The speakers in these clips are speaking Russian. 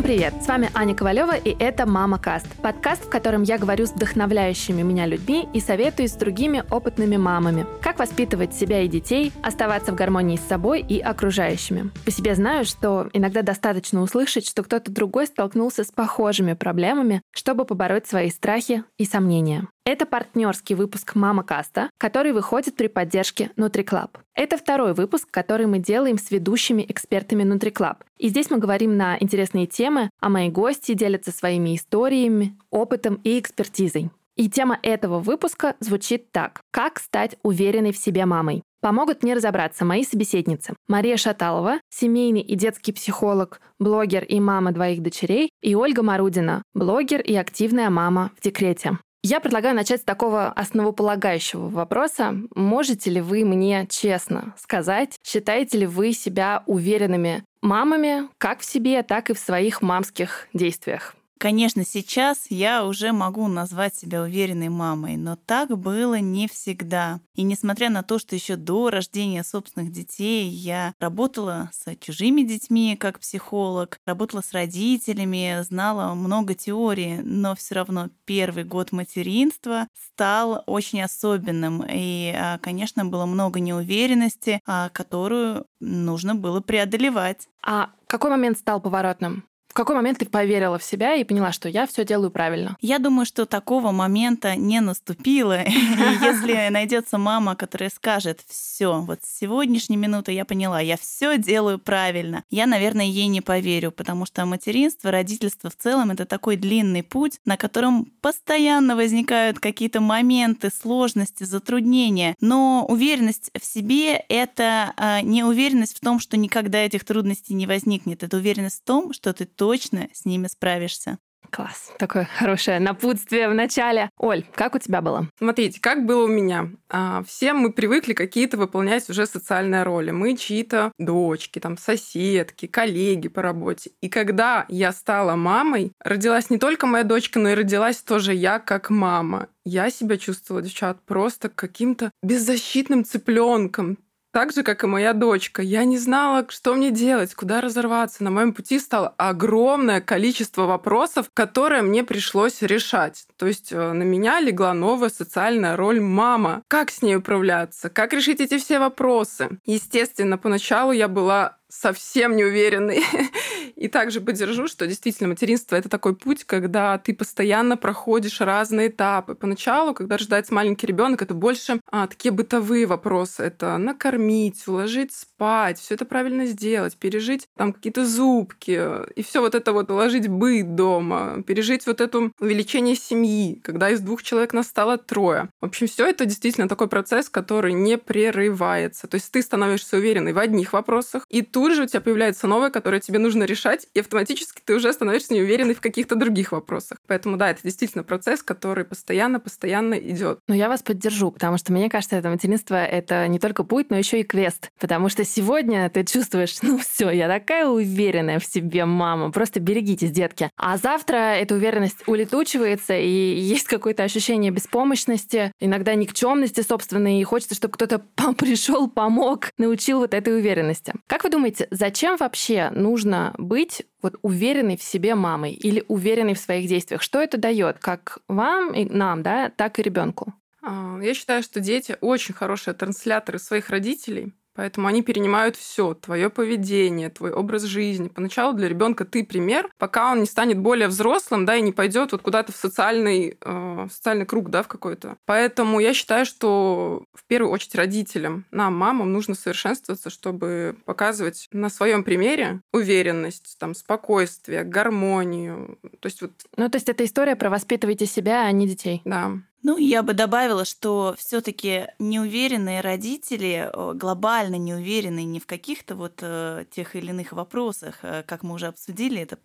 Всем привет! С вами Аня Ковалева, и это «Мама Каст» – подкаст, в котором я говорю с вдохновляющими меня людьми и советую с другими опытными мамами. Как воспитывать себя и детей, оставаться в гармонии с собой и окружающими. По себе знаю, что иногда достаточно услышать, что кто-то другой столкнулся с похожими проблемами, чтобы побороть свои страхи и сомнения. Это партнерский выпуск «Мама Каста», который выходит при поддержке NutriClub. Это второй выпуск, который мы делаем с ведущими экспертами NutriClub. И здесь мы говорим на интересные темы, а мои гости делятся своими историями, опытом и экспертизой. И тема этого выпуска звучит так. Как стать уверенной в себе мамой? Помогут мне разобраться мои собеседницы. Мария Шаталова, семейный и детский психолог, блогер и мама двоих дочерей, и Ольга Марудина, блогер и активная мама в декрете. Я предлагаю начать с такого основополагающего вопроса. Можете ли вы мне честно сказать, считаете ли вы себя уверенными мамами как в себе, так и в своих мамских действиях? Конечно, сейчас я уже могу назвать себя уверенной мамой, но так было не всегда. И несмотря на то, что еще до рождения собственных детей я работала с чужими детьми как психолог, работала с родителями, знала много теории, но все равно первый год материнства стал очень особенным. И, а, конечно, было много неуверенности, а, которую нужно было преодолевать. А какой момент стал поворотным? В какой момент ты поверила в себя и поняла, что я все делаю правильно? Я думаю, что такого момента не наступило. Если найдется мама, которая скажет, все, вот с сегодняшней минуты я поняла, я все делаю правильно, я, наверное, ей не поверю, потому что материнство, родительство в целом это такой длинный путь, на котором постоянно возникают какие-то моменты, сложности, затруднения. Но уверенность в себе это а, не уверенность в том, что никогда этих трудностей не возникнет. Это уверенность в том, что ты точно с ними справишься. Класс. Такое хорошее напутствие в начале. Оль, как у тебя было? Смотрите, как было у меня. А, все мы привыкли какие-то выполнять уже социальные роли. Мы чьи-то дочки, там, соседки, коллеги по работе. И когда я стала мамой, родилась не только моя дочка, но и родилась тоже я как мама. Я себя чувствовала, девчат, просто каким-то беззащитным цыпленком так же, как и моя дочка. Я не знала, что мне делать, куда разорваться. На моем пути стало огромное количество вопросов, которые мне пришлось решать. То есть э, на меня легла новая социальная роль мама. Как с ней управляться? Как решить эти все вопросы? Естественно, поначалу я была совсем не уверенный. И также поддержу, что действительно материнство это такой путь, когда ты постоянно проходишь разные этапы. Поначалу, когда рождается маленький ребенок, это больше а, такие бытовые вопросы. Это накормить, уложить спать, все это правильно сделать, пережить там какие-то зубки, и все вот это вот уложить быт дома, пережить вот это увеличение семьи, когда из двух человек нас стало трое. В общем, все это действительно такой процесс, который не прерывается. То есть ты становишься уверенной в одних вопросах, и тут же у тебя появляется новое, которое тебе нужно решать, и автоматически ты уже становишься неуверенной в каких-то других вопросах. Поэтому да, это действительно процесс, который постоянно-постоянно идет. Но я вас поддержу, потому что мне кажется, это материнство это не только путь, но еще и квест. Потому что сегодня ты чувствуешь, ну все, я такая уверенная в себе мама, просто берегитесь, детки. А завтра эта уверенность улетучивается, и есть какое-то ощущение беспомощности, иногда никчемности собственной, и хочется, чтобы кто-то пришел, помог, научил вот этой уверенности. Как вы думаете, зачем вообще нужно быть вот уверенной в себе мамой или уверенной в своих действиях? Что это дает как вам и нам, да, так и ребенку? А, я считаю, что дети очень хорошие трансляторы своих родителей. Поэтому они перенимают все, твое поведение, твой образ жизни. Поначалу для ребенка ты пример, пока он не станет более взрослым, да, и не пойдет вот куда-то в социальный, э, социальный круг, да, в какой-то. Поэтому я считаю, что в первую очередь родителям, нам, мамам, нужно совершенствоваться, чтобы показывать на своем примере уверенность, там, спокойствие, гармонию. То есть вот... Ну, то есть это история про воспитывайте себя, а не детей. Да. Ну, я бы добавила, что все-таки неуверенные родители, глобально неуверенные не в каких-то вот э, тех или иных вопросах, э, как мы уже обсудили, это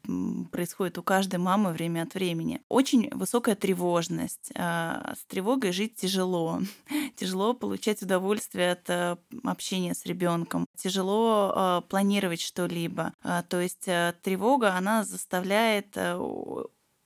происходит у каждой мамы время от времени. Очень высокая тревожность. А, с тревогой жить тяжело. Тяжело получать удовольствие от э, общения с ребенком. Тяжело планировать что-либо. А, то есть тревога, она заставляет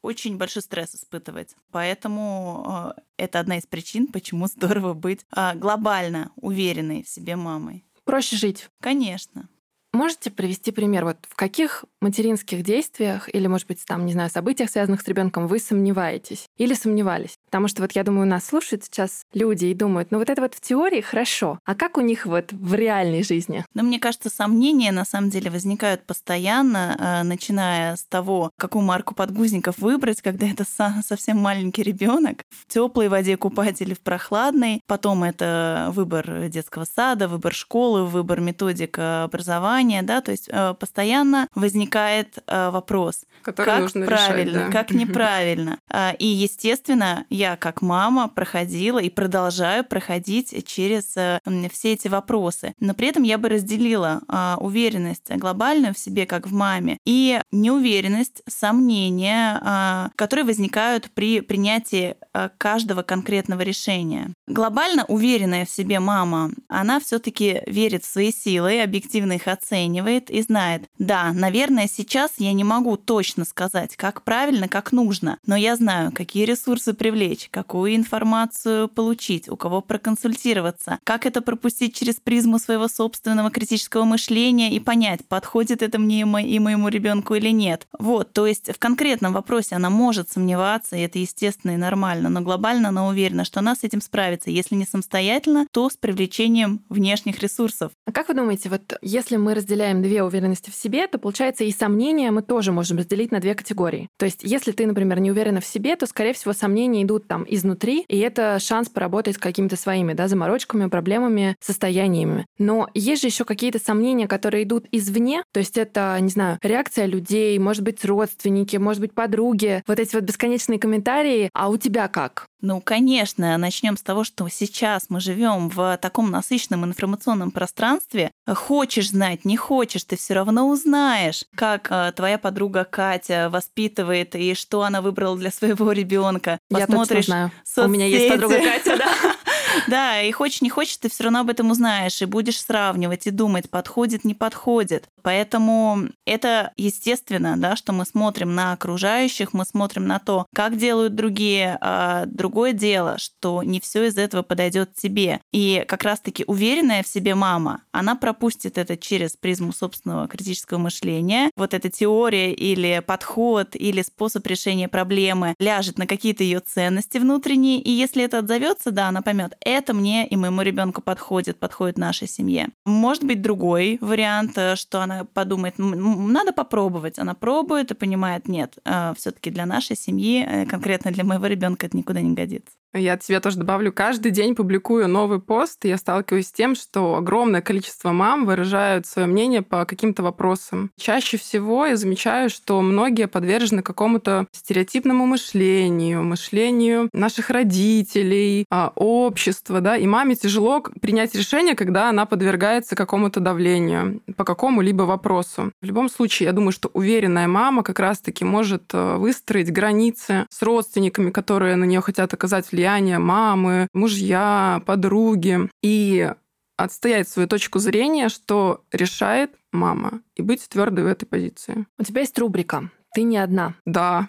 очень большой стресс испытывать. Поэтому э, это одна из причин, почему здорово быть э, глобально уверенной в себе мамой. Проще жить. Конечно. можете привести пример? Вот в каких материнских действиях или, может быть, там, не знаю, событиях, связанных с ребенком, вы сомневаетесь или сомневались? Потому что вот я думаю, нас слушают сейчас люди и думают, ну вот это вот в теории хорошо, а как у них вот в реальной жизни? Ну, мне кажется, сомнения на самом деле возникают постоянно, э, начиная с того, какую марку подгузников выбрать, когда это совсем маленький ребенок, в теплой воде купать или в прохладной. Потом это выбор детского сада, выбор школы, выбор методик образования, да, то есть э, постоянно возникает э, вопрос, Который как нужно правильно, решать, да. как неправильно. И, естественно, я как мама проходила и продолжаю проходить через э, все эти вопросы. Но при этом я бы разделила а, уверенность глобальную в себе, как в маме, и неуверенность, сомнения, а, которые возникают при принятии а, каждого конкретного решения. Глобально уверенная в себе мама, она все-таки верит в свои силы, объективно их оценивает и знает, да, наверное, сейчас я не могу точно сказать, как правильно, как нужно, но я знаю, какие ресурсы привлечь, какую информацию получить, у кого проконсультироваться, как это пропустить через призму своего собственного критического мышления и понять, подходит это мне и моему ребенку или нет. Вот, то есть в конкретном вопросе она может сомневаться, и это естественно и нормально, но глобально она уверена, что она с этим справится, если не самостоятельно, то с привлечением внешних ресурсов. А как вы думаете, вот если мы разделяем две уверенности в себе, то получается и сомнения мы тоже можем разделить на две категории. То есть если ты, например, не уверена в себе, то, скорее всего, сомнения идут там изнутри, и это шанс поработать с какими-то своими да, заморочками, проблемами, состояниями. Но есть же еще какие-то сомнения, которые идут извне, то есть это, не знаю, реакция людей, может быть, родственники, может быть, подруги, вот эти вот бесконечные комментарии, а у тебя как? Ну, конечно, начнем с того, что сейчас мы живем в таком насыщенном информационном пространстве. Хочешь знать, не хочешь, ты все равно узнаешь, как э, твоя подруга Катя воспитывает и что она выбрала для своего ребенка. Я точно Посмотришь знаю. У меня есть соцсети. подруга Катя, да. Да, и хочешь, не хочешь, ты все равно об этом узнаешь и будешь сравнивать и думать, подходит, не подходит. Поэтому это естественно, да, что мы смотрим на окружающих, мы смотрим на то, как делают другие. А другое дело, что не все из этого подойдет тебе. И как раз-таки уверенная в себе мама, она пропустит это через призму собственного критического мышления. Вот эта теория или подход или способ решения проблемы ляжет на какие-то ее ценности внутренние, и если это отзовется, да, она поймет, это мне и моему ребенку подходит, подходит нашей семье. Может быть другой вариант, э, что она подумает, «М, м, надо попробовать. Она пробует и понимает, нет, все-таки для нашей семьи, э, конкретно для моего ребенка это никуда не годится. Я от себя тоже добавлю, каждый день публикую новый пост, и я сталкиваюсь с тем, что огромное количество мам выражают свое мнение по каким-то вопросам. Чаще всего я замечаю, что многие подвержены какому-то стереотипному мышлению, мышлению наших родителей, а, общества, да, и маме тяжело принять решение, когда она подвергается какому-то давлению по какому-либо вопросу. В любом случае, я думаю, что уверенная мама как раз-таки может э, выстроить границы с родственниками, которые на нее хотят оказать влияние, мамы, мужья, подруги, и отстоять свою точку зрения, что решает мама, и быть твердой в этой позиции. У тебя есть рубрика «Ты не одна». Да,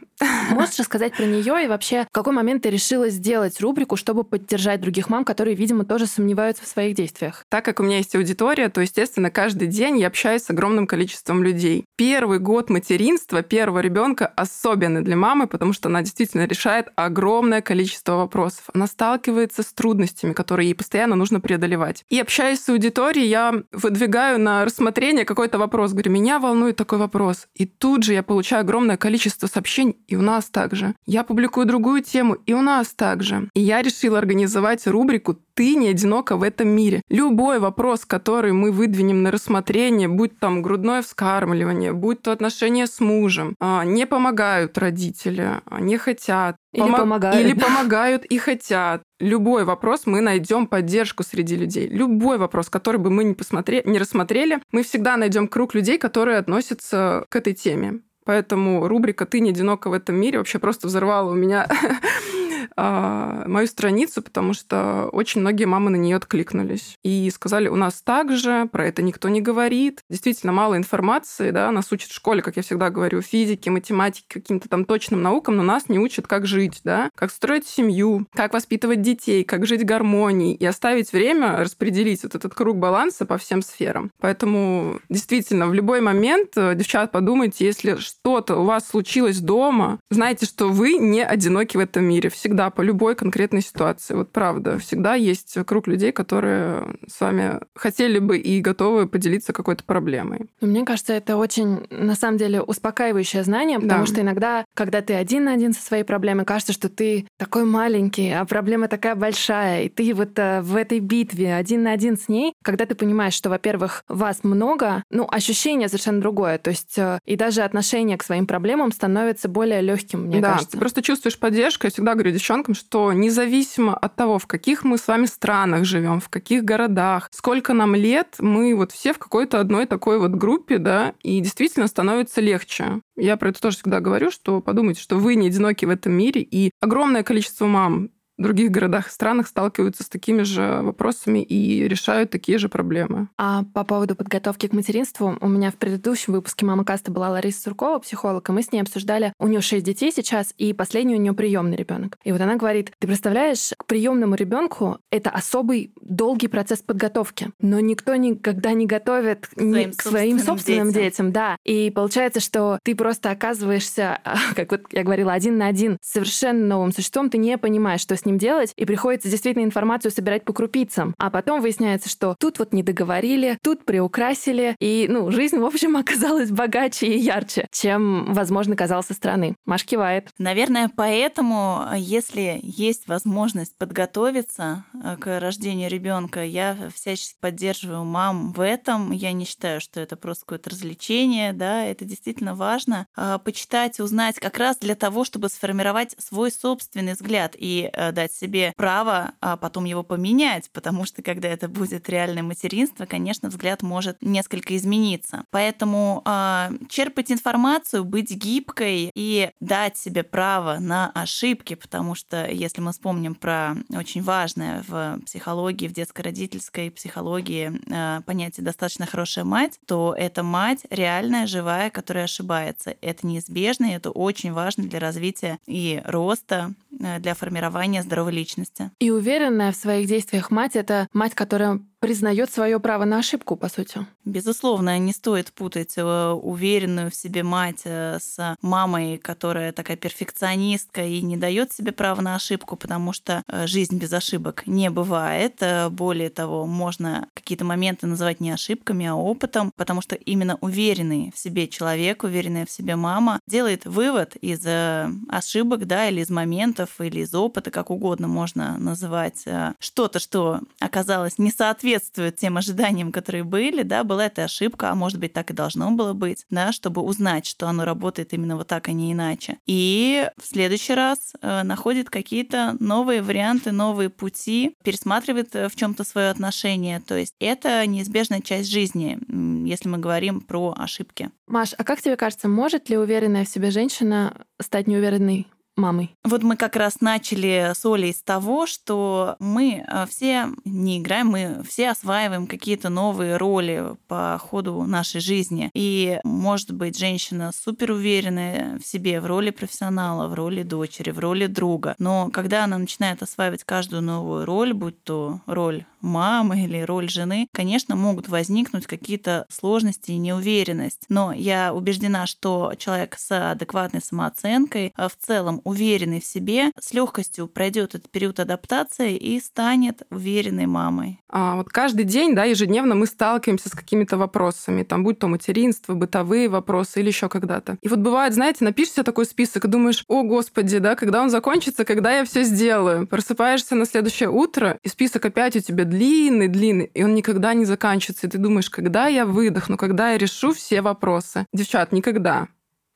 Можешь рассказать про нее и вообще, в какой момент ты решила сделать рубрику, чтобы поддержать других мам, которые, видимо, тоже сомневаются в своих действиях? Так как у меня есть аудитория, то, естественно, каждый день я общаюсь с огромным количеством людей. Первый год материнства первого ребенка особенный для мамы, потому что она действительно решает огромное количество вопросов. Она сталкивается с трудностями, которые ей постоянно нужно преодолевать. И общаясь с аудиторией, я выдвигаю на рассмотрение какой-то вопрос. Говорю, меня волнует такой вопрос. И тут же я получаю огромное количество сообщений, и у нас также. Я публикую другую тему, и у нас также. И я решила организовать рубрику «Ты не одинока в этом мире». Любой вопрос, который мы выдвинем на рассмотрение, будь там грудное вскармливание, будь то отношения с мужем, а, не помогают родители, а, не хотят, Или помо- помогают. Или помогают и хотят. Любой вопрос мы найдем поддержку среди людей. Любой вопрос, который бы мы не, посмотре... не рассмотрели, мы всегда найдем круг людей, которые относятся к этой теме. Поэтому рубрика «Ты не одинока в этом мире» вообще просто взорвала у меня э, мою страницу, потому что очень многие мамы на нее откликнулись и сказали, у нас так же, про это никто не говорит. Действительно, мало информации, да, нас учат в школе, как я всегда говорю, физике, математике, каким-то там точным наукам, но нас не учат, как жить, да, как строить семью, как воспитывать детей, как жить в гармонии и оставить время распределить вот этот круг баланса по всем сферам. Поэтому действительно, в любой момент, э, девчат, подумайте, если что-то у вас случилось дома, знайте, что вы не одиноки в этом мире. Всегда, по любой конкретной ситуации. Вот правда, всегда есть круг людей, которые с вами хотели бы и готовы поделиться какой-то проблемой. Мне кажется, это очень, на самом деле, успокаивающее знание, потому да. что иногда, когда ты один на один со своей проблемой, кажется, что ты такой маленький, а проблема такая большая, и ты вот э, в этой битве один на один с ней, когда ты понимаешь, что, во-первых, вас много, ну, ощущение совершенно другое, то есть э, и даже отношение к своим проблемам становится более легким, мне да, кажется. ты просто чувствуешь поддержку. Я всегда говорю девчонкам, что независимо от того, в каких мы с вами странах живем, в каких городах, сколько нам лет, мы вот все в какой-то одной такой вот группе, да, и действительно становится легче. Я про это тоже всегда говорю, что подумайте, что вы не одиноки в этом мире, и огромное количество мам других городах и странах сталкиваются с такими же вопросами и решают такие же проблемы. А по поводу подготовки к материнству, у меня в предыдущем выпуске «Мама Каста» была Лариса Суркова, психолог, и мы с ней обсуждали, у нее шесть детей сейчас, и последний у нее приемный ребенок. И вот она говорит, ты представляешь, к приемному ребенку это особый долгий процесс подготовки, но никто никогда не готовит к своим, к своим собственным детям. детям, да. И получается, что ты просто оказываешься, как вот я говорила, один на один с совершенно новым существом, ты не понимаешь, что с ним ним делать, и приходится действительно информацию собирать по крупицам. А потом выясняется, что тут вот не договорили, тут приукрасили, и, ну, жизнь, в общем, оказалась богаче и ярче, чем, возможно, казалось со стороны. Маш кивает. Наверное, поэтому, если есть возможность подготовиться э, к рождению ребенка, я всячески поддерживаю мам в этом. Я не считаю, что это просто какое-то развлечение, да, это действительно важно. А, почитать, узнать как раз для того, чтобы сформировать свой собственный взгляд и э, дать себе право а потом его поменять, потому что когда это будет реальное материнство, конечно, взгляд может несколько измениться. Поэтому э, черпать информацию, быть гибкой и дать себе право на ошибки, потому что если мы вспомним про очень важное в психологии, в детско-родительской психологии э, понятие «достаточно хорошая мать», то это мать реальная, живая, которая ошибается. Это неизбежно, и это очень важно для развития и роста, для формирования здоровой личности. И уверенная в своих действиях мать — это мать, которая признает свое право на ошибку, по сути. Безусловно, не стоит путать э, уверенную в себе мать э, с мамой, которая такая перфекционистка и не дает себе права на ошибку, потому что э, жизнь без ошибок не бывает. Более того, можно какие-то моменты называть не ошибками, а опытом, потому что именно уверенный в себе человек, уверенная в себе мама делает вывод из ошибок, да, или из моментов, или из опыта, как угодно можно называть что-то, что оказалось не соответствует тем ожиданиям, которые были, да, была эта ошибка, а может быть, так и должно было быть, да, чтобы узнать, что оно работает именно вот так, а не иначе. И в следующий раз э, находит какие-то новые варианты, новые пути, пересматривает э, в чем-то свое отношение. То есть это неизбежная часть жизни, если мы говорим про ошибки. Маш, а как тебе кажется, может ли уверенная в себе женщина стать неуверенной мамой? Вот мы как раз начали с Олей с того, что мы э, все не играем, мы все осваиваем какие-то новые роли по ходу нашей жизни. И, может быть, женщина супер уверенная в себе в роли профессионала, в роли дочери, в роли друга. Но когда она начинает осваивать каждую новую роль, будь то роль мамы или роль жены, конечно, могут возникнуть какие-то сложности и неуверенность. Но я убеждена, что человек с адекватной самооценкой, а в целом уверенный в себе, с легкостью пройдет этот период адаптации и станет уверенной мамой. А вот каждый день, да, ежедневно мы сталкиваемся с какими-то вопросами, там, будь то материнство, бытовые вопросы или еще когда-то. И вот бывает, знаете, напишешь такой список и думаешь, о, господи, да, когда он закончится, когда я все сделаю. Просыпаешься на следующее утро, и список опять у тебя длинный, длинный, и он никогда не заканчивается. И ты думаешь, когда я выдохну, когда я решу все вопросы. Девчат, никогда.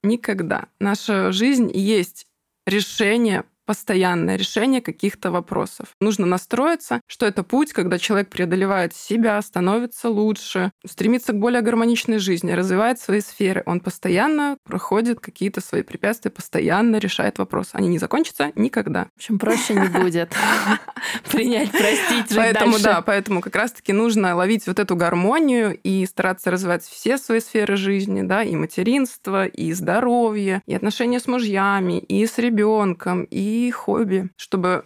Никогда. Наша жизнь есть решение постоянное решение каких-то вопросов. Нужно настроиться, что это путь, когда человек преодолевает себя, становится лучше, стремится к более гармоничной жизни, развивает свои сферы. Он постоянно проходит какие-то свои препятствия, постоянно решает вопросы. Они не закончатся никогда. В общем, проще не будет принять, простить, Поэтому, да, поэтому как раз-таки нужно ловить вот эту гармонию и стараться развивать все свои сферы жизни, да, и материнство, и здоровье, и отношения с мужьями, и с ребенком, и хобби, чтобы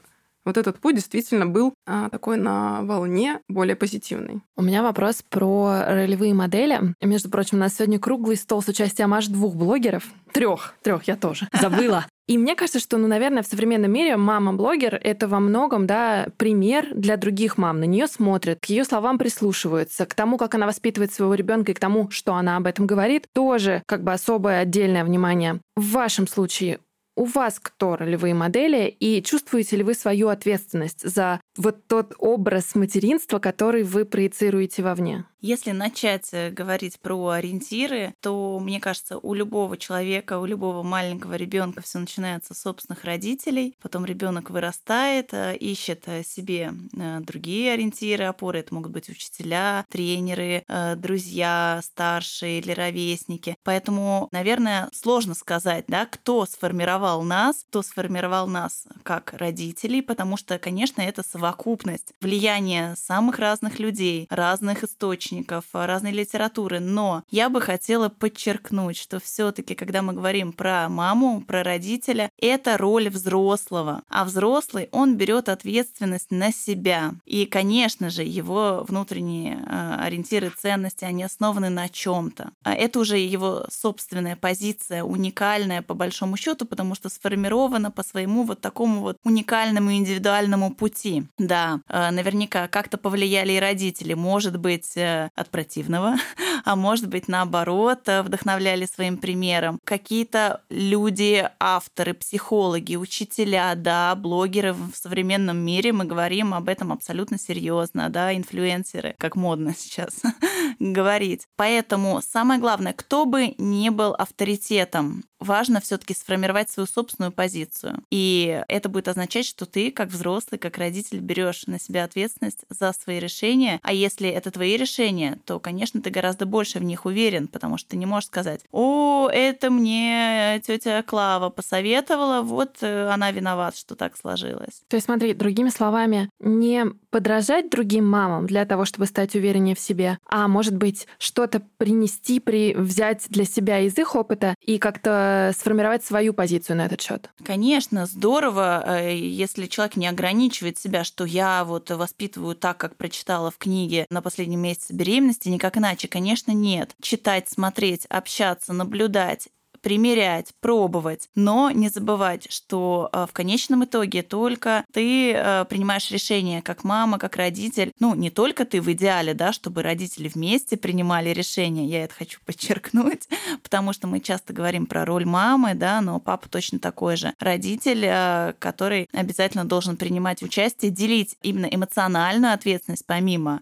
вот этот путь действительно был а, такой на волне более позитивный. У меня вопрос про ролевые модели. Между прочим, у нас сегодня круглый стол с участием аж двух блогеров. Трех, трех, я тоже забыла. И мне кажется, что, ну, наверное, в современном мире мама-блогер — это во многом, да, пример для других мам. На нее смотрят, к ее словам прислушиваются, к тому, как она воспитывает своего ребенка и к тому, что она об этом говорит, тоже как бы особое отдельное внимание. В вашем случае у вас кто ролевые модели, и чувствуете ли вы свою ответственность за вот тот образ материнства, который вы проецируете вовне? Если начать э, говорить про ориентиры, то, мне кажется, у любого человека, у любого маленького ребенка все начинается с собственных родителей. Потом ребенок вырастает, э, ищет э, себе другие ориентиры, опоры. Это могут быть учителя, тренеры, друзья, старшие или ровесники. Поэтому, наверное, сложно сказать, да, кто сформировал нас, кто сформировал нас как родителей, потому что, конечно, это совокупность влияния самых разных людей, разных источников, источников, разной литературы, но я бы хотела подчеркнуть, что все-таки, когда мы говорим про маму, про родителя, это роль взрослого, а взрослый, он берет ответственность на себя. И, конечно же, его внутренние э, ориентиры, ценности, они основаны на чем-то. А это уже его собственная позиция, уникальная по большому счету, потому что сформирована по своему вот такому вот уникальному индивидуальному пути. Да, э, наверняка как-то повлияли и родители. Может быть, от противного, а может быть, наоборот, э, вдохновляли своим примером. Какие-то люди, авторы, психологи, учителя, да, блогеры в современном мире, мы говорим об этом абсолютно серьезно, да, инфлюенсеры, как модно сейчас говорить. Поэтому самое главное, кто бы не был авторитетом, важно все-таки сформировать свою собственную позицию. И это будет означать, что ты, как взрослый, как родитель, берешь на себя ответственность за свои решения. А если это твои решения, то, конечно, ты гораздо больше в них уверен, потому что ты не можешь сказать, о, это мне тетя Клава посоветовала, вот э, она виновата, что так сложилось. То есть, смотри, другими словами, не подражать другим мамам для того, чтобы стать увереннее в себе, а может быть что-то принести, при... взять для себя из их опыта и как-то сформировать свою позицию на этот счет. Конечно, здорово, э, если человек не ограничивает себя, что я вот воспитываю так, как прочитала в книге на последнем месяце беременности, никак иначе. Конечно, нет. Читать, смотреть, общаться, наблюдать примерять, пробовать, но не забывать, что э, в конечном итоге только ты э, принимаешь решение как мама, как родитель. Ну, не только ты в идеале, да, чтобы родители вместе принимали решение, я это хочу подчеркнуть, потому что мы часто говорим про роль мамы, да, но папа точно такой же. Родитель, э, который обязательно должен принимать участие, делить именно эмоциональную ответственность помимо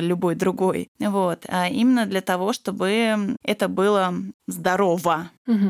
любой другой. Вот. А именно для того, чтобы это было здорово. Угу.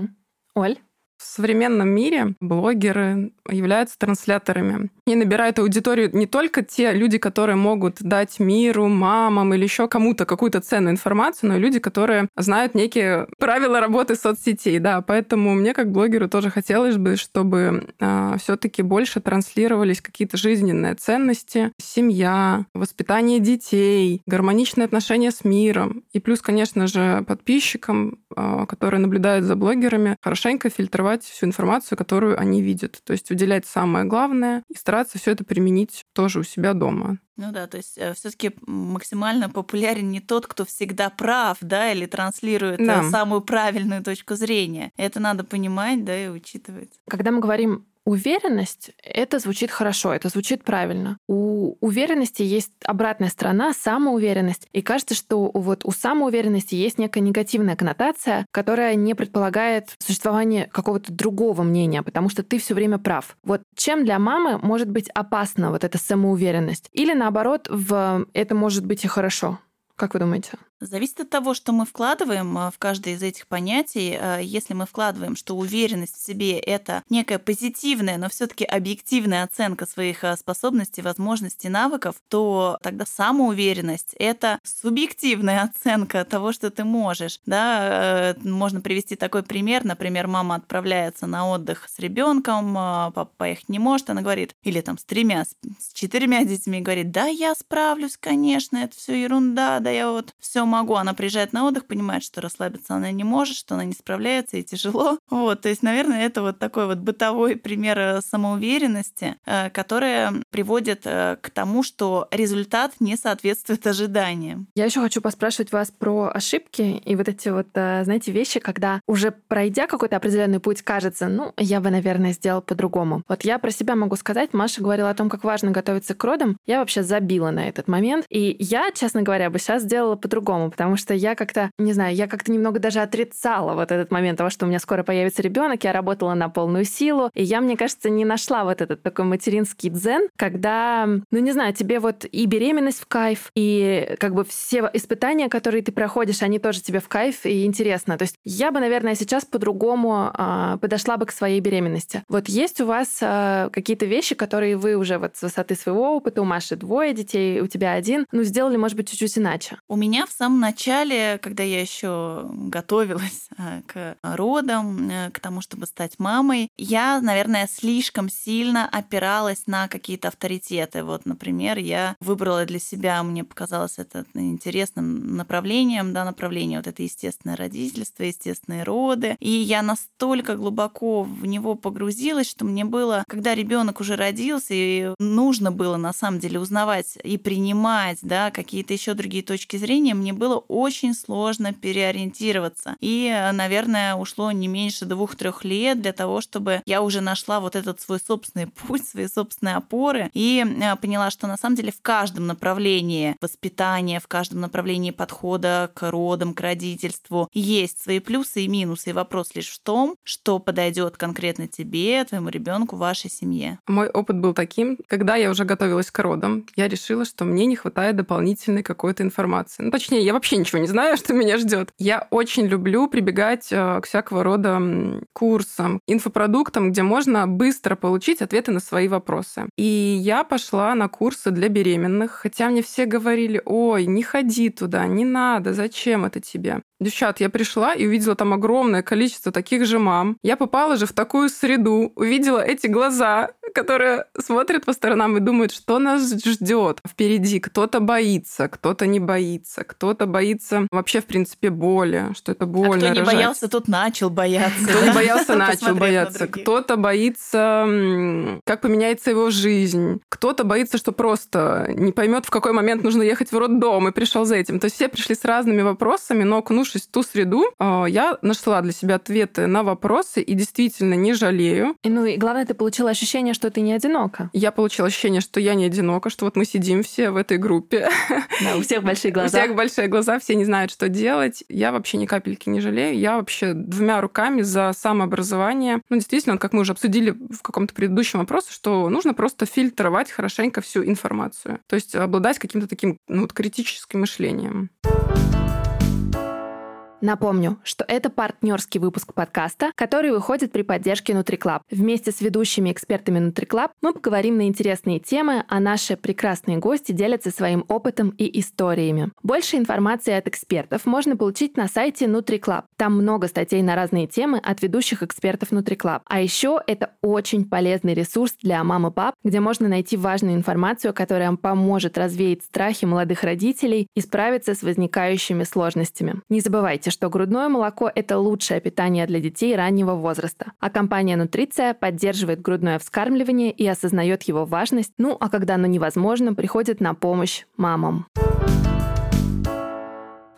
Оль? В современном мире блогеры являются трансляторами. И набирают аудиторию не только те люди, которые могут дать миру, мамам или еще кому-то какую-то ценную информацию, но и люди, которые знают некие правила работы соцсетей. Да, поэтому мне как блогеру тоже хотелось бы, чтобы э, а, все-таки больше транслировались какие-то жизненные ценности, семья, воспитание детей, гармоничные отношения с миром. И плюс, конечно же, подписчикам, э, которые наблюдают за блогерами, хорошенько фильтровать фильтровать всю информацию, которую они видят. То есть уделять самое главное и стараться все это применить тоже у себя дома. Ну да, то есть э, все-таки максимально популярен не тот, кто всегда прав, да, или транслирует э, да. самую правильную точку зрения. Это надо понимать, да, и учитывать. Когда мы говорим Уверенность — это звучит хорошо, это звучит правильно. У уверенности есть обратная сторона — самоуверенность. И кажется, что вот у самоуверенности есть некая негативная коннотация, которая не предполагает существование какого-то другого мнения, потому что ты все время прав. Вот чем для мамы может быть опасна вот эта самоуверенность? Или наоборот, в это может быть и хорошо? Как вы думаете? Зависит от того, что мы вкладываем в каждое из этих понятий. Если мы вкладываем, что уверенность в себе — это некая позитивная, но все таки объективная оценка своих способностей, возможностей, навыков, то тогда самоуверенность — это субъективная оценка того, что ты можешь. Да? Можно привести такой пример. Например, мама отправляется на отдых с ребенком, папа поехать не может, она говорит, или там с тремя, с четырьмя детьми, говорит, да, я справлюсь, конечно, это все ерунда, да, я вот все могу. Она приезжает на отдых, понимает, что расслабиться она не может, что она не справляется и тяжело. Вот, то есть, наверное, это вот такой вот бытовой пример э, самоуверенности, э, которая приводит э, к тому, что результат не соответствует ожиданиям. Я еще хочу поспрашивать вас про ошибки и вот эти вот, знаете, вещи, когда уже пройдя какой-то определенный путь, кажется, ну, я бы, наверное, сделал по-другому. Вот я про себя могу сказать, Маша говорила о том, как важно готовиться к родам. Я вообще забила на этот момент. И я, честно говоря, бы сейчас сделала по-другому, потому что я как-то, не знаю, я как-то немного даже отрицала вот этот момент того, что у меня скоро появится ребенок. Я работала на полную силу. И я, мне кажется, не нашла вот этот такой материнский дзен, когда, ну не знаю, тебе вот и беременность в кайф, и как бы все испытания, которые ты проходишь, они тоже тебе в кайф и интересно. То есть я бы, наверное, сейчас по-другому э, подошла бы к своей беременности. Вот есть у вас э, какие-то вещи, которые вы уже вот с высоты своего опыта, у Маши двое детей, у тебя один, ну, сделали, может быть, чуть-чуть иначе? У меня в самом начале, когда я еще готовилась э, к родам, э, к тому, чтобы стать мамой, я, наверное, слишком сильно опиралась на какие-то авторитеты. Вот, например, я выбрала для себя, мне показалось это интересным направлением, да, направление вот это естественное родительство, естественные роды. И я настолько глубоко в него погрузилась, что мне было, когда ребенок уже родился, и нужно было на самом деле узнавать и принимать, да, какие-то еще другие точки зрения, мне было очень сложно переориентироваться. И, наверное, ушло не меньше двух-трех лет для того, чтобы я уже нашла вот этот свой собственный путь, свои собственные опоры и э, поняла, что на самом деле в каждом направлении воспитания, в каждом направлении подхода к родам, к родительству есть свои плюсы и минусы. И вопрос лишь в том, что подойдет конкретно тебе, твоему ребенку, вашей семье. Мой опыт был таким, когда я уже готовилась к родам, я решила, что мне не хватает дополнительной какой-то информации. Ну, точнее, я вообще ничего не знаю, что меня ждет. Я очень люблю прибегать э, к всякого рода курсам, инфопродуктам, где можно быстро получить ответы на свои вопросы. И я пошла на курсы для беременных, хотя мне все говорили, ой, не ходи туда, не надо, зачем это тебе? Девчат, я пришла и увидела там огромное количество таких же мам. Я попала же в такую среду, увидела эти глаза, которые смотрят по сторонам и думают, что нас ждет впереди. Кто-то боится, кто-то не боится, кто-то боится вообще, в принципе, боли, что это больно. А кто не рожать. боялся, тот начал бояться. Кто не боялся, начал бояться. Кто-то боится, как поменяется его жизнь. Кто-то боится, что просто не поймет, в какой момент нужно ехать в роддом, и пришел за этим. То есть все пришли с разными вопросами, но окунувшись в ту среду, а, я нашла для себя ответы на вопросы и действительно не жалею. И, ну и главное, ты получила ощущение, что ты не одинока. Я получила ощущение, что я не одинока, что вот мы сидим все в этой группе. Да, у всех большие глаза. У всех большие глаза, все не знают, что делать. Я вообще ни капельки не жалею. Я вообще двумя руками за самообразование. Ну, действительно, как мы уже обсудили в каком-то предыдущем вопросе, что нужно просто фильтровать хорошенько всю информацию. То есть обладать каким-то таким ну, вот, критическим мышлением. Напомню, что это партнерский выпуск подкаста, который выходит при поддержке NutriClub. Вместе с ведущими экспертами NutriClub мы поговорим на интересные темы, а наши прекрасные гости делятся своим опытом и историями. Больше информации от экспертов можно получить на сайте NutriClub. Там много статей на разные темы от ведущих экспертов NutriClub. А еще это очень полезный ресурс для мам и пап, где можно найти важную информацию, которая вам поможет развеять страхи молодых родителей и справиться с возникающими сложностями. Не забывайте, что грудное молоко – это лучшее питание для детей раннего возраста, а компания Нутриция поддерживает грудное вскармливание и осознает его важность, ну а когда оно невозможно, приходит на помощь мамам.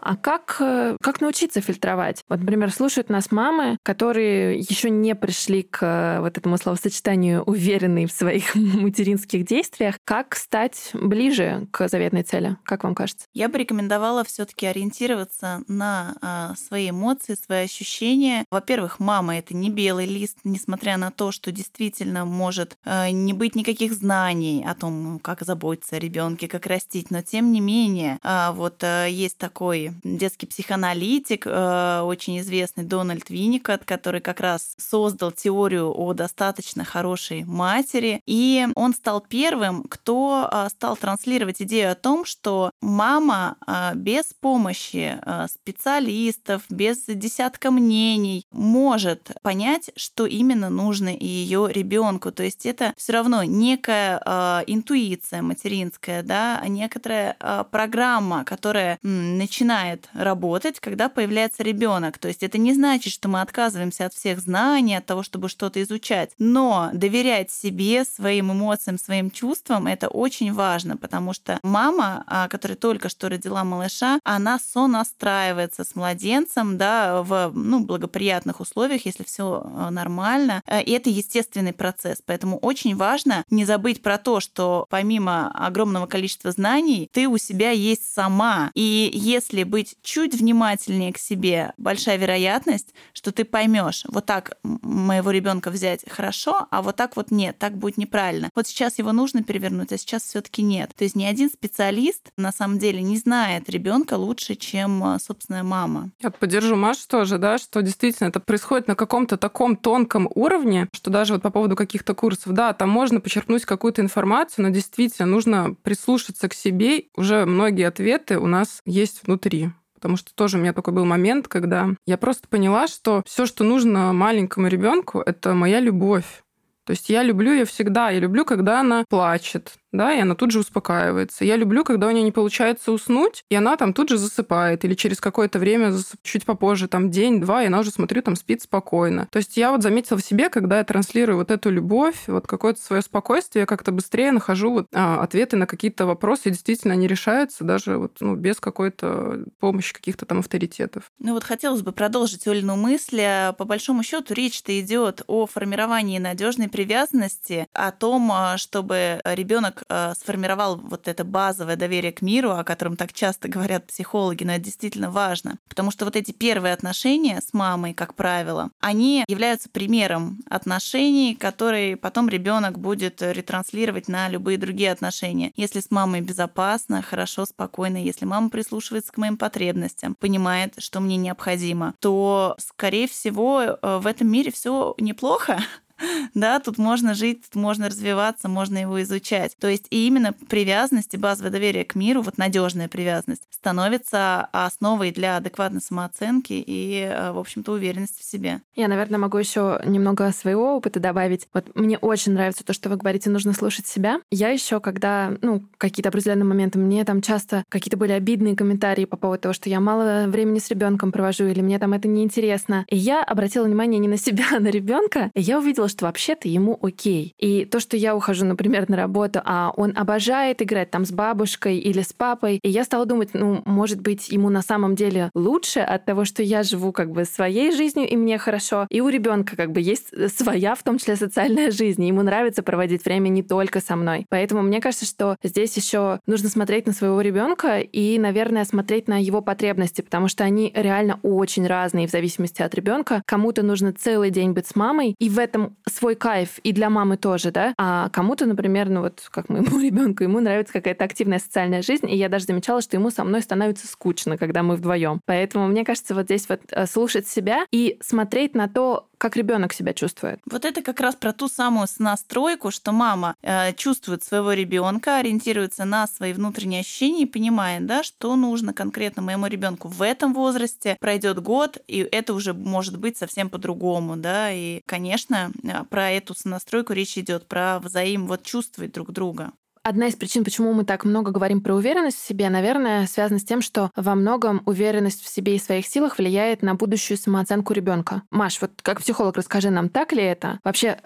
А как, э, как научиться фильтровать? Вот, например, слушают нас мамы, которые еще не пришли к э, вот этому словосочетанию уверенные в своих материнских действиях. Как стать ближе к заветной цели? Как вам кажется? Я бы рекомендовала все-таки ориентироваться на а, свои эмоции, свои ощущения. Во-первых, мама это не белый лист, несмотря на то, что действительно может а, не быть никаких знаний о том, как заботиться о ребенке, как растить, но тем не менее, а, вот есть такой детский психоаналитик, э, очень известный Дональд Винникот, который как раз создал теорию о достаточно хорошей матери. И он стал первым, кто э, стал транслировать идею о том, что мама э, без помощи специалистов, без десятка мнений может понять, что именно нужно ее ребенку. То есть это все равно некая интуиция материнская, да, некоторая программа, которая начинает работать, когда появляется ребенок. То есть это не значит, что мы отказываемся от всех знаний, от того, чтобы что-то изучать. Но доверять себе, своим эмоциям, своим чувствам, это очень важно, потому что мама, а, которая только что родила малыша, она сонастраивается с младенцем, да, в ну, благоприятных условиях, если все а, нормально. Э, и это естественный процесс. Поэтому очень важно не забыть про то, что помимо огромного количества знаний, ты у себя есть сама. И если быть чуть внимательнее к себе, большая вероятность, что ты поймешь, вот так моего ребенка взять хорошо, а вот так вот нет, так будет неправильно. Вот сейчас его нужно перевернуть, а сейчас все-таки нет. То есть ни один специалист на самом деле не знает ребенка лучше, чем а, собственная мама. Я поддержу Машу тоже, да, что действительно это происходит на каком-то таком тонком уровне, что даже вот по поводу каких-то курсов, да, там можно почерпнуть какую-то информацию, но действительно нужно прислушаться к себе. Уже многие ответы у нас есть внутри потому что тоже у меня такой был момент, когда я просто поняла, что все, что нужно маленькому ребенку, это моя любовь. То есть я люблю ее всегда. Я люблю, когда она плачет, да, и она тут же успокаивается. Я люблю, когда у нее не получается уснуть, и она там тут же засыпает, или через какое-то время, чуть попозже, там день-два, и она уже, смотрю, там спит спокойно. То есть я вот заметила в себе, когда я транслирую вот эту любовь, вот какое-то свое спокойствие, я как-то быстрее нахожу вот а, ответы на какие-то вопросы, и действительно они решаются даже вот, ну, без какой-то помощи каких-то там авторитетов. Ну вот хотелось бы продолжить Олину мысль. По большому счету речь-то идет о формировании надежной привязанности, о том, а, чтобы ребенок э, сформировал вот это базовое доверие к миру, о котором так часто говорят психологи, но это действительно важно. Потому что вот эти первые отношения с мамой, как правило, они являются примером отношений, которые потом ребенок будет ретранслировать на любые другие отношения. Если с мамой безопасно, хорошо, спокойно, если мама прислушивается к моим потребностям, понимает, что мне необходимо, то, скорее всего, э, в этом мире все неплохо, Да, тут можно жить, тут можно развиваться, можно его изучать. То есть и именно привязанность и базовое доверие к миру, вот надежная привязанность, становится основой для адекватной самооценки и, э, в общем-то, уверенности в себе. Я, наверное, могу еще немного своего опыта добавить. Вот мне очень нравится то, что вы говорите, нужно слушать себя. Я еще, когда, ну, какие-то определенные моменты, мне там часто какие-то были обидные комментарии по поводу того, что я мало времени с ребенком провожу, или мне там это неинтересно. И я обратила внимание не на себя, а на ребенка, и я увидела, что вообще-то ему окей. И то, что я ухожу, например, на работу, а он обожает играть там с бабушкой или с папой, и я стала думать, ну, может быть, ему на самом деле лучше от того, что я живу как бы своей жизнью, и мне хорошо, и у ребенка как бы есть своя, в том числе социальная жизнь, и ему нравится проводить время не только со мной. Поэтому мне кажется, что здесь еще нужно смотреть на своего ребенка и, наверное, смотреть на его потребности, потому что они реально очень разные в зависимости от ребенка. Кому-то нужно целый день быть с мамой, и в этом свой кайф и для мамы тоже, да, а кому-то, например, ну вот как моему ребенку, ему нравится какая-то активная социальная жизнь, и я даже замечала, что ему со мной становится скучно, когда мы вдвоем. Поэтому мне кажется, вот здесь вот э, слушать себя и смотреть на то, как ребенок себя чувствует. Вот это как раз про ту самую настройку, что мама э, чувствует своего ребенка, ориентируется на свои внутренние ощущения и понимает, да, что нужно конкретно моему ребенку в этом возрасте. Пройдет год, и это уже может быть совсем по-другому, да. И, конечно, э, про эту настройку речь идет, про взаим вот чувствовать друг друга. Одна из причин, почему мы так много говорим про уверенность в себе, наверное, связана с тем, что во многом уверенность в себе и своих силах влияет на будущую самооценку ребенка. Маш, вот как психолог, расскажи нам, так ли это? Вообще,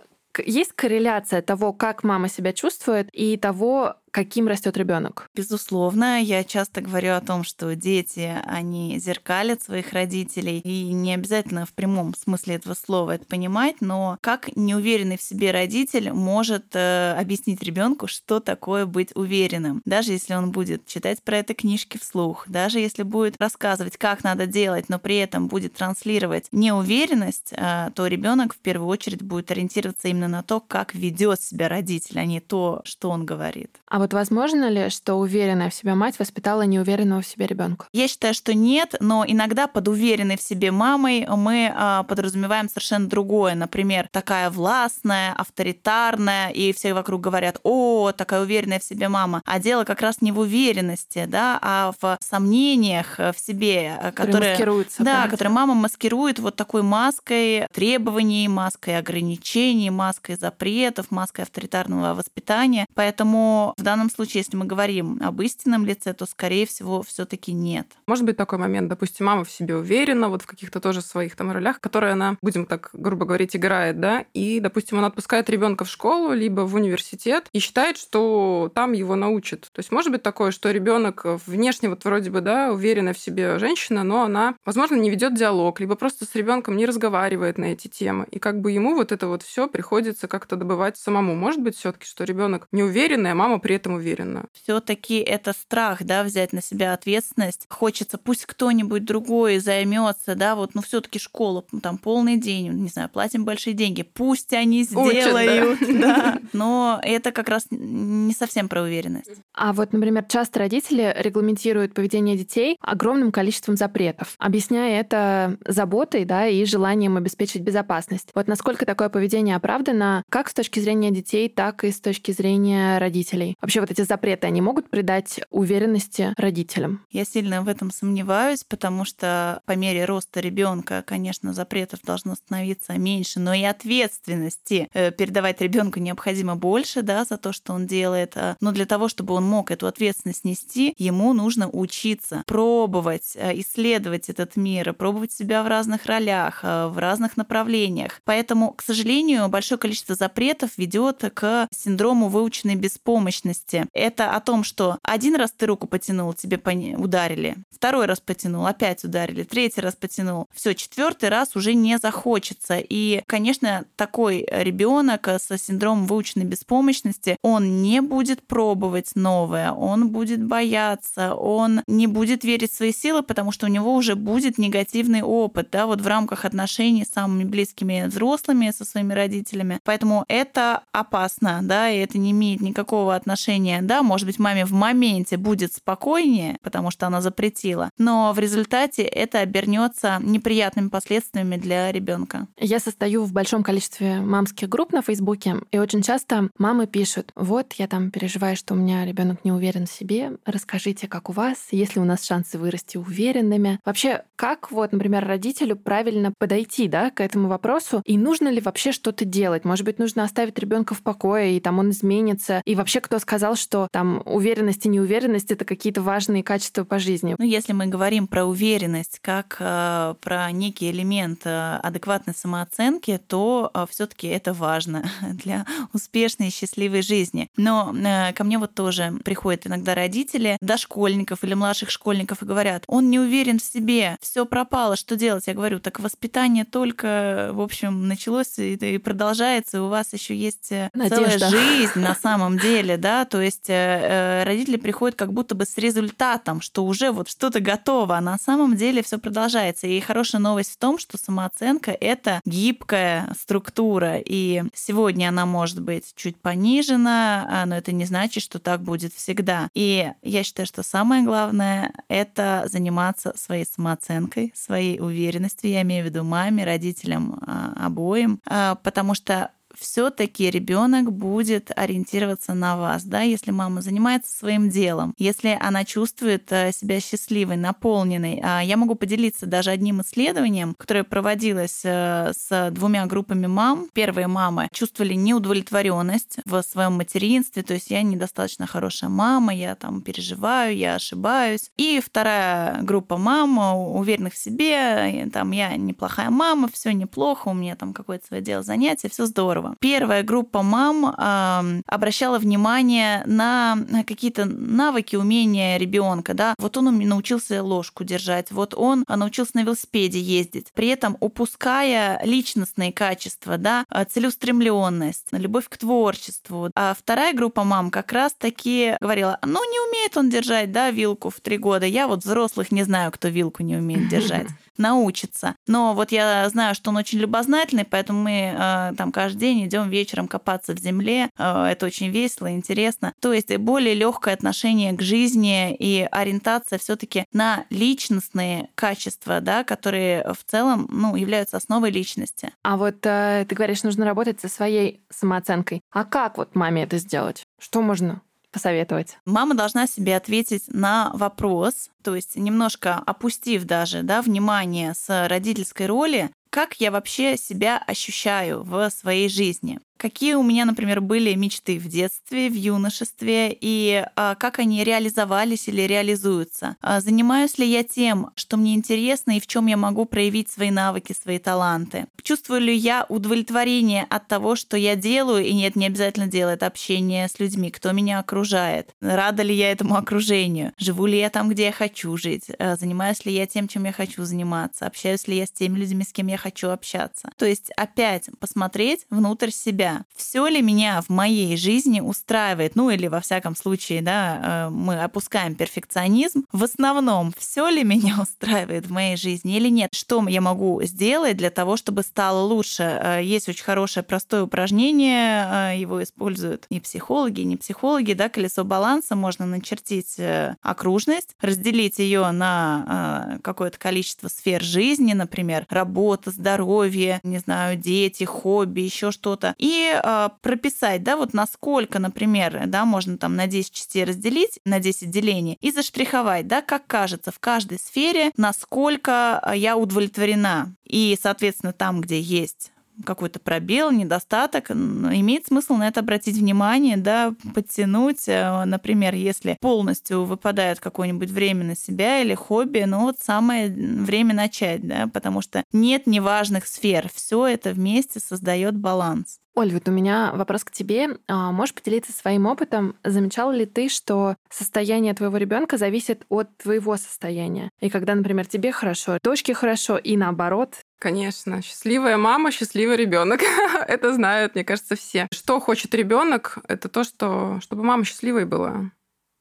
есть корреляция того, как мама себя чувствует, и того, каким растет ребенок? Безусловно, я часто говорю о том, что дети, они зеркалят своих родителей, и не обязательно в прямом смысле этого слова это понимать, но как неуверенный в себе родитель может э, объяснить ребенку, что такое быть уверенным, даже если он будет читать про это книжки вслух, даже если будет рассказывать, как надо делать, но при этом будет транслировать неуверенность, э, то ребенок в первую очередь будет ориентироваться именно на то, как ведет себя родитель, а не то, что он говорит. А А вот возможно ли, что уверенная в себе мать воспитала неуверенного в себе ребенка? Я считаю, что нет, но иногда под уверенной в себе мамой мы а, подразумеваем совершенно другое. Например, такая властная, авторитарная, и все вокруг говорят, о, такая уверенная в себе мама. А дело как раз не в уверенности, да, а в сомнениях в себе, которые, которые маскируются. Да, которые мама маскирует вот такой маской требований, маской ограничений, маской запретов, маской авторитарного воспитания. Поэтому в данном случае, если мы говорим об истинном лице, то, скорее всего, все таки нет. Может быть такой момент, допустим, мама в себе уверена, вот в каких-то тоже своих там ролях, которые она, будем так грубо говорить, играет, да, и, допустим, она отпускает ребенка в школу, либо в университет и считает, что там его научат. То есть может быть такое, что ребенок внешне вот вроде бы, да, уверенная в себе женщина, но она, возможно, не ведет диалог, либо просто с ребенком не разговаривает на эти темы. И как бы ему вот это вот все приходится как-то добывать самому. Может быть, все-таки, что ребенок не уверенный, а мама при этом уверена. Все-таки это страх, да, взять на себя ответственность. Хочется, пусть кто-нибудь другой займется, да, вот, ну все-таки школа, там полный день, не знаю, платим большие деньги, пусть они сделают, Учат, да. да. Но это как раз не совсем про уверенность. А вот, например, часто родители регламентируют поведение детей огромным количеством запретов, объясняя это заботой, да, и желанием обеспечить безопасность. Вот насколько такое поведение оправдано как с точки зрения детей, так и с точки зрения родителей. Вообще вот эти запреты, они могут придать уверенности родителям? Я сильно в этом сомневаюсь, потому что по мере роста ребенка, конечно, запретов должно становиться меньше, но и ответственности э, передавать ребенку необходимо больше, да, за то, что он делает. А, но для того, чтобы он мог эту ответственность нести, ему нужно учиться, пробовать, э, исследовать этот мир, пробовать себя в разных ролях, э, в разных направлениях. Поэтому, к сожалению, большое количество запретов ведет к синдрому выученной беспомощности. Это о том, что один раз ты руку потянул, тебе ударили, второй раз потянул, опять ударили, третий раз потянул. Все, четвертый раз уже не захочется. И, конечно, такой ребенок со синдромом выученной беспомощности, он не будет пробовать новое, он будет бояться, он не будет верить в свои силы, потому что у него уже будет негативный опыт, да, вот в рамках отношений с самыми близкими взрослыми, со своими родителями. Поэтому это опасно, да, и это не имеет никакого отношения, да, может быть, маме в моменте будет спокойнее, потому что она запретила, но в результате это обернется неприятными последствиями для ребенка. Я состою в большом количестве мамских групп на Фейсбуке, и очень часто мамы пишут, вот я там переживаю, что у меня ребенок не уверен в себе, расскажите, как у вас, есть ли у нас шансы вырасти уверенными. Вообще, как вот, например, родителю правильно подойти, да, к этому вопросу, и нужно ли вообще что-то делать? Может быть, нужно оставить ребенка в покое, и там он изменится. И вообще, кто сказал, что там уверенность и неуверенность это какие-то важные качества по жизни? Ну, если мы говорим про уверенность как э, про некий элемент э, адекватной самооценки, то э, все-таки это важно для успешной и счастливой жизни. Но э, ко мне вот тоже приходят иногда родители дошкольников или младших школьников и говорят, он не уверен в себе, все пропало, что делать? Я говорю, так воспитание только, в общем, началось и, и продолжается, и у вас еще есть э, Надежда. целая жизнь на самом деле, да, то есть э, родители приходят как будто бы с результатом, что уже вот что-то готово, а на самом деле все продолжается. И хорошая новость в том, что самооценка — это гибкая структура, и сегодня она может быть чуть понижена, а, но это не значит, что так будет всегда. И я считаю, что самое главное — это заниматься своей самооценкой, своей уверенностью, я имею в виду маме, родителям а, обоим, а, потому что все-таки ребенок будет ориентироваться на вас, да, если мама занимается своим делом, если она чувствует э, себя счастливой, наполненной. А я могу поделиться даже одним исследованием, которое проводилось э, с двумя группами мам. Первые мамы чувствовали неудовлетворенность в своем материнстве, то есть я недостаточно хорошая мама, я там переживаю, я ошибаюсь. И вторая группа мам, уверенных в себе, там я неплохая мама, все неплохо, у меня там какое-то свое дело, занятие, все здорово здорово. Первая группа мам э, обращала внимание на какие-то навыки, умения ребенка, да, вот он научился ложку держать, вот он научился на велосипеде ездить, при этом упуская личностные качества, да, а, целеустремленность, любовь к творчеству. А вторая группа мам как раз таки говорила, ну не умеет он держать, да, вилку в три года, я вот взрослых не знаю, кто вилку не умеет держать научится. Но вот я знаю, что он очень любознательный, поэтому мы э, там каждый день, идем вечером копаться в земле. Э, это очень весело, интересно. То есть более легкое отношение к жизни и ориентация все-таки на личностные качества, да, которые в целом ну, являются основой личности. А вот э, ты говоришь, нужно работать со своей самооценкой. А как вот маме это сделать? Что можно посоветовать? Мама должна себе ответить на вопрос, то есть немножко опустив даже да, внимание с родительской роли, как я вообще себя ощущаю в своей жизни какие у меня, например, были мечты в детстве, в юношестве, и а, как они реализовались или реализуются. А, занимаюсь ли я тем, что мне интересно и в чем я могу проявить свои навыки, свои таланты. Чувствую ли я удовлетворение от того, что я делаю, и нет, не обязательно делать общение с людьми, кто меня окружает. Рада ли я этому окружению? Живу ли я там, где я хочу жить? А, занимаюсь ли я тем, чем я хочу заниматься? Общаюсь ли я с теми людьми, с кем я хочу общаться? То есть опять посмотреть внутрь себя, себя, все ли меня в моей жизни устраивает, ну или во всяком случае, да, э, мы опускаем перфекционизм, в основном все ли меня устраивает в моей жизни или нет, что я могу сделать для того, чтобы стало лучше. Э, есть очень хорошее простое упражнение, э, его используют и психологи, и не психологи, да, колесо баланса, можно начертить окружность, разделить ее на какое-то количество сфер жизни, например, работа, здоровье, не знаю, дети, хобби, еще что-то, и э, прописать, да, вот насколько, например, да, можно там на 10 частей разделить, на 10 делений, и заштриховать, да, как кажется, в каждой сфере, насколько а, я удовлетворена. И, соответственно, там, где есть какой-то пробел, недостаток, имеет смысл на это обратить внимание, да, подтянуть, э, например, если полностью выпадает какое-нибудь время на себя или хобби, ну вот самое время начать, да, потому что нет неважных сфер, все это вместе создает баланс. Оль, вот у меня вопрос к тебе. А, можешь поделиться своим опытом? Замечал ли ты, что состояние твоего ребенка зависит от твоего состояния? И когда, например, тебе хорошо, дочке хорошо, и наоборот, Конечно, счастливая мама, счастливый ребенок. это знают, мне кажется, все. Что хочет ребенок, это то, что чтобы мама счастливой была.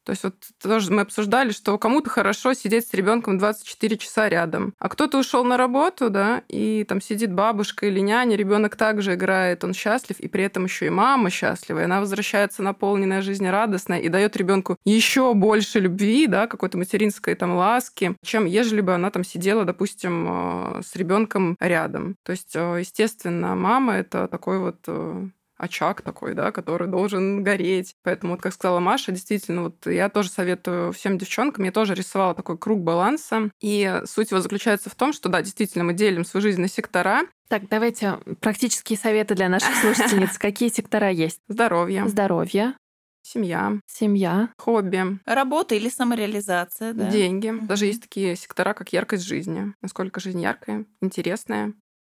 То есть вот тоже мы обсуждали, что кому-то хорошо сидеть с ребенком 24 часа рядом, а кто-то ушел на работу, да, и там сидит бабушка или няня, ребенок также играет, он счастлив, и при этом еще и мама счастлива, и она возвращается наполненная жизнерадостная и дает ребенку еще больше любви, да, какой-то материнской там ласки, чем ежели бы она там сидела, допустим, э, с ребенком рядом. То есть, э, естественно, мама это такой вот э, очаг такой, да, который должен гореть. Поэтому, вот как сказала Маша, действительно, вот я тоже советую всем девчонкам, я тоже рисовала такой круг баланса. И суть его заключается в том, что, да, действительно, мы делим свою жизнь на сектора, так, давайте практические советы для наших слушательниц. Какие сектора есть? Здоровье. Здоровье. Семья. Семья. Хобби. Работа или самореализация, да. Деньги. Даже есть такие сектора, как яркость жизни. Насколько жизнь яркая, интересная.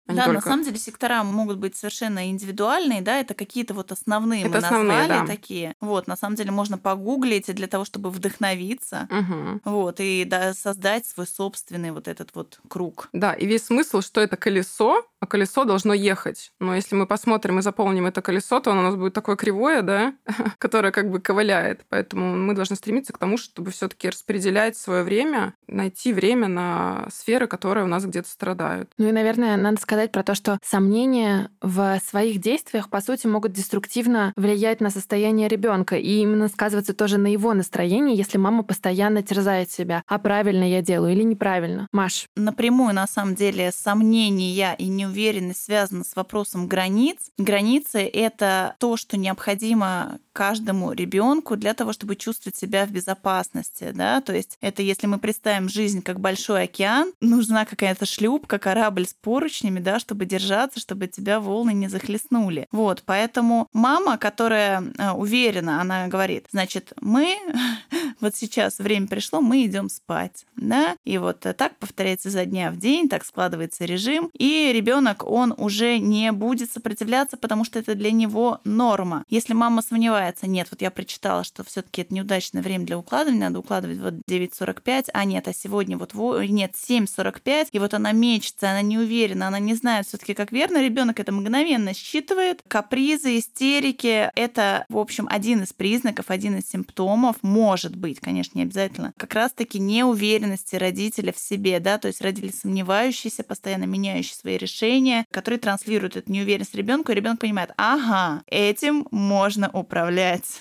А да, только... на самом деле сектора могут быть совершенно индивидуальные, да, это какие-то вот основные это мы основные, назвали да. такие. Вот, на самом деле можно погуглить для того, чтобы вдохновиться, угу. вот, и да, создать свой собственный вот этот вот круг. Да, и весь смысл, что это колесо, а колесо должно ехать. Но если мы посмотрим и заполним это колесо, то оно у нас будет такое кривое, да, которое как бы ковыляет. Поэтому мы должны стремиться к тому, чтобы все таки распределять свое время, найти время на сферы, которые у нас где-то страдают. Ну и, наверное, надо сказать про то, что сомнения в своих действиях, по сути, могут деструктивно влиять на состояние ребенка и именно сказываться тоже на его настроении, если мама постоянно терзает себя, а правильно я делаю или неправильно. Маш. Напрямую, на самом деле, сомнения и не неуверенность связана с вопросом границ. Границы — это то, что необходимо каждому ребенку для того, чтобы чувствовать себя в безопасности. Да? То есть это если мы представим жизнь как большой океан, нужна какая-то шлюпка, корабль с поручнями, да, чтобы держаться, чтобы тебя волны не захлестнули. Вот, поэтому мама, которая э, уверена, она говорит, значит, мы вот сейчас время пришло, мы идем спать, да, и вот так повторяется за дня в день, так складывается режим, и ребенок, он уже не будет сопротивляться, потому что это для него норма. Если мама сомневается, нет, вот я прочитала, что все таки это неудачное время для укладывания, надо укладывать вот 9.45, а нет, а сегодня вот нет, 7.45, и вот она мечется, она не уверена, она не не знают все-таки, как верно. Ребенок это мгновенно считывает. Капризы, истерики — это, в общем, один из признаков, один из симптомов, может быть, конечно, не обязательно, как раз-таки неуверенности родителя в себе, да, то есть родители сомневающиеся, постоянно меняющие свои решения, которые транслируют эту неуверенность ребенку, и ребенок понимает, ага, этим можно управлять.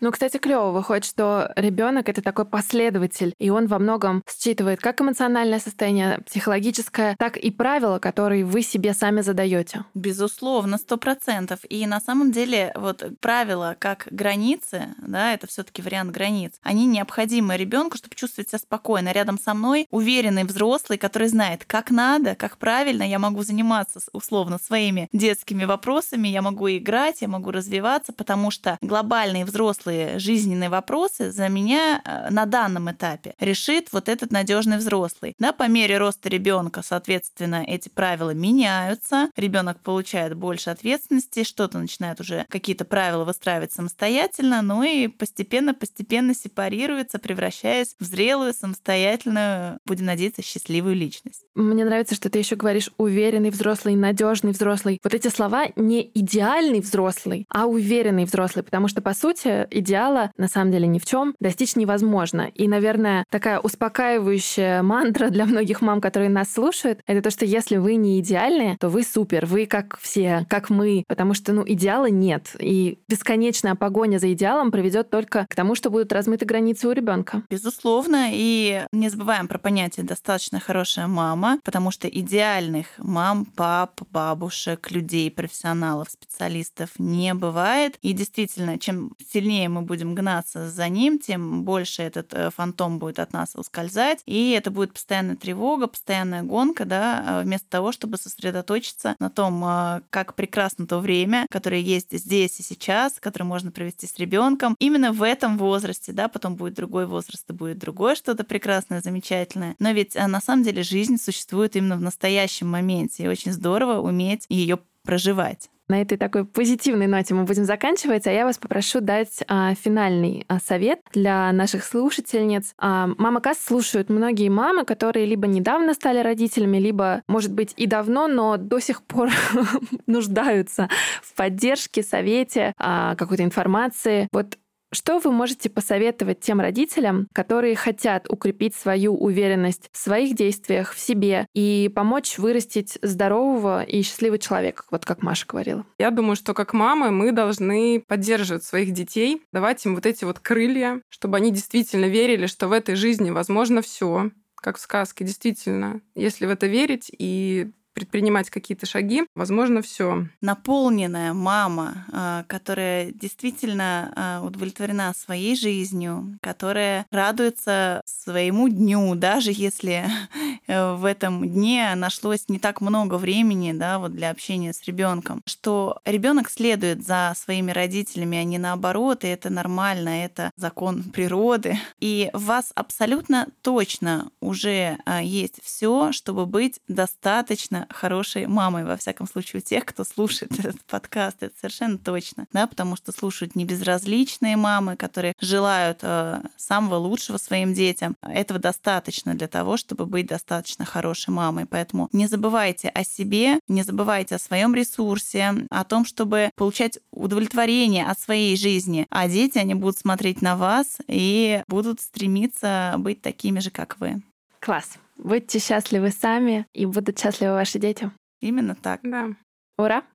Ну, кстати, клево выходит, что ребенок это такой последователь, и он во многом считывает как эмоциональное состояние психологическое, так и правила, которые вы себе сами задаете. Безусловно, сто процентов. И на самом деле вот правила как границы, да, это все-таки вариант границ, они необходимы ребенку, чтобы чувствовать себя спокойно. Рядом со мной уверенный взрослый, который знает, как надо, как правильно я могу заниматься условно своими детскими вопросами, я могу играть, я могу развиваться, потому что глобальный взрослый взрослые жизненные вопросы за меня э, на данном этапе решит вот этот надежный взрослый. Да, по мере роста ребенка, соответственно, эти правила меняются, ребенок получает больше ответственности, что-то начинает уже какие-то правила выстраивать самостоятельно, ну и постепенно-постепенно сепарируется, превращаясь в зрелую, самостоятельную, будем надеяться, счастливую личность. Мне нравится, что ты еще говоришь уверенный взрослый, надежный взрослый. Вот эти слова не идеальный взрослый, а уверенный взрослый, потому что, по сути, идеала на самом деле ни в чем достичь невозможно. И, наверное, такая успокаивающая мантра для многих мам, которые нас слушают, это то, что если вы не идеальные, то вы супер, вы как все, как мы, потому что, ну, идеала нет. И бесконечная погоня за идеалом приведет только к тому, что будут размыты границы у ребенка. Безусловно, и не забываем про понятие достаточно хорошая мама, потому что идеальных мам, пап, бабушек, людей, профессионалов, специалистов не бывает. И действительно, чем сильнее сильнее мы будем гнаться за ним, тем больше этот э, фантом будет от нас ускользать, и это будет постоянная тревога, постоянная гонка, да, э, вместо того, чтобы сосредоточиться на том, э, как прекрасно то время, которое есть здесь и сейчас, которое можно провести с ребенком, именно в этом возрасте, да, потом будет другой возраст, и будет другое что-то прекрасное, замечательное. Но ведь на самом деле жизнь существует именно в настоящем моменте, и очень здорово уметь ее проживать. На этой такой позитивной ноте мы будем заканчивать, а я вас попрошу дать а, финальный а, совет для наших слушательниц. А, Мама Касс слушают многие мамы, которые либо недавно стали родителями, либо, может быть, и давно, но до сих пор нуждаются в поддержке, совете, а, какой-то информации. Вот что вы можете посоветовать тем родителям, которые хотят укрепить свою уверенность в своих действиях, в себе и помочь вырастить здорового и счастливого человека, вот как Маша говорила? Я думаю, что как мамы мы должны поддерживать своих детей, давать им вот эти вот крылья, чтобы они действительно верили, что в этой жизни возможно все, как в сказке, действительно. Если в это верить и предпринимать какие-то шаги, возможно, все. Наполненная мама, а, которая действительно а, удовлетворена своей жизнью, которая радуется своему дню, даже если э, в этом дне нашлось не так много времени, да, вот для общения с ребенком, что ребенок следует за своими родителями, а не наоборот, и это нормально, это закон природы. И у вас абсолютно точно уже а, есть все, чтобы быть достаточно хорошей мамой, во всяком случае, у тех, кто слушает этот подкаст, это совершенно точно, да, потому что слушают не безразличные мамы, которые желают э, самого лучшего своим детям. Этого достаточно для того, чтобы быть достаточно хорошей мамой. Поэтому не забывайте о себе, не забывайте о своем ресурсе, о том, чтобы получать удовлетворение от своей жизни. А дети, они будут смотреть на вас и будут стремиться быть такими же, как вы. Класс. Будьте счастливы сами, и будут счастливы ваши дети. Именно так. Да. Ура!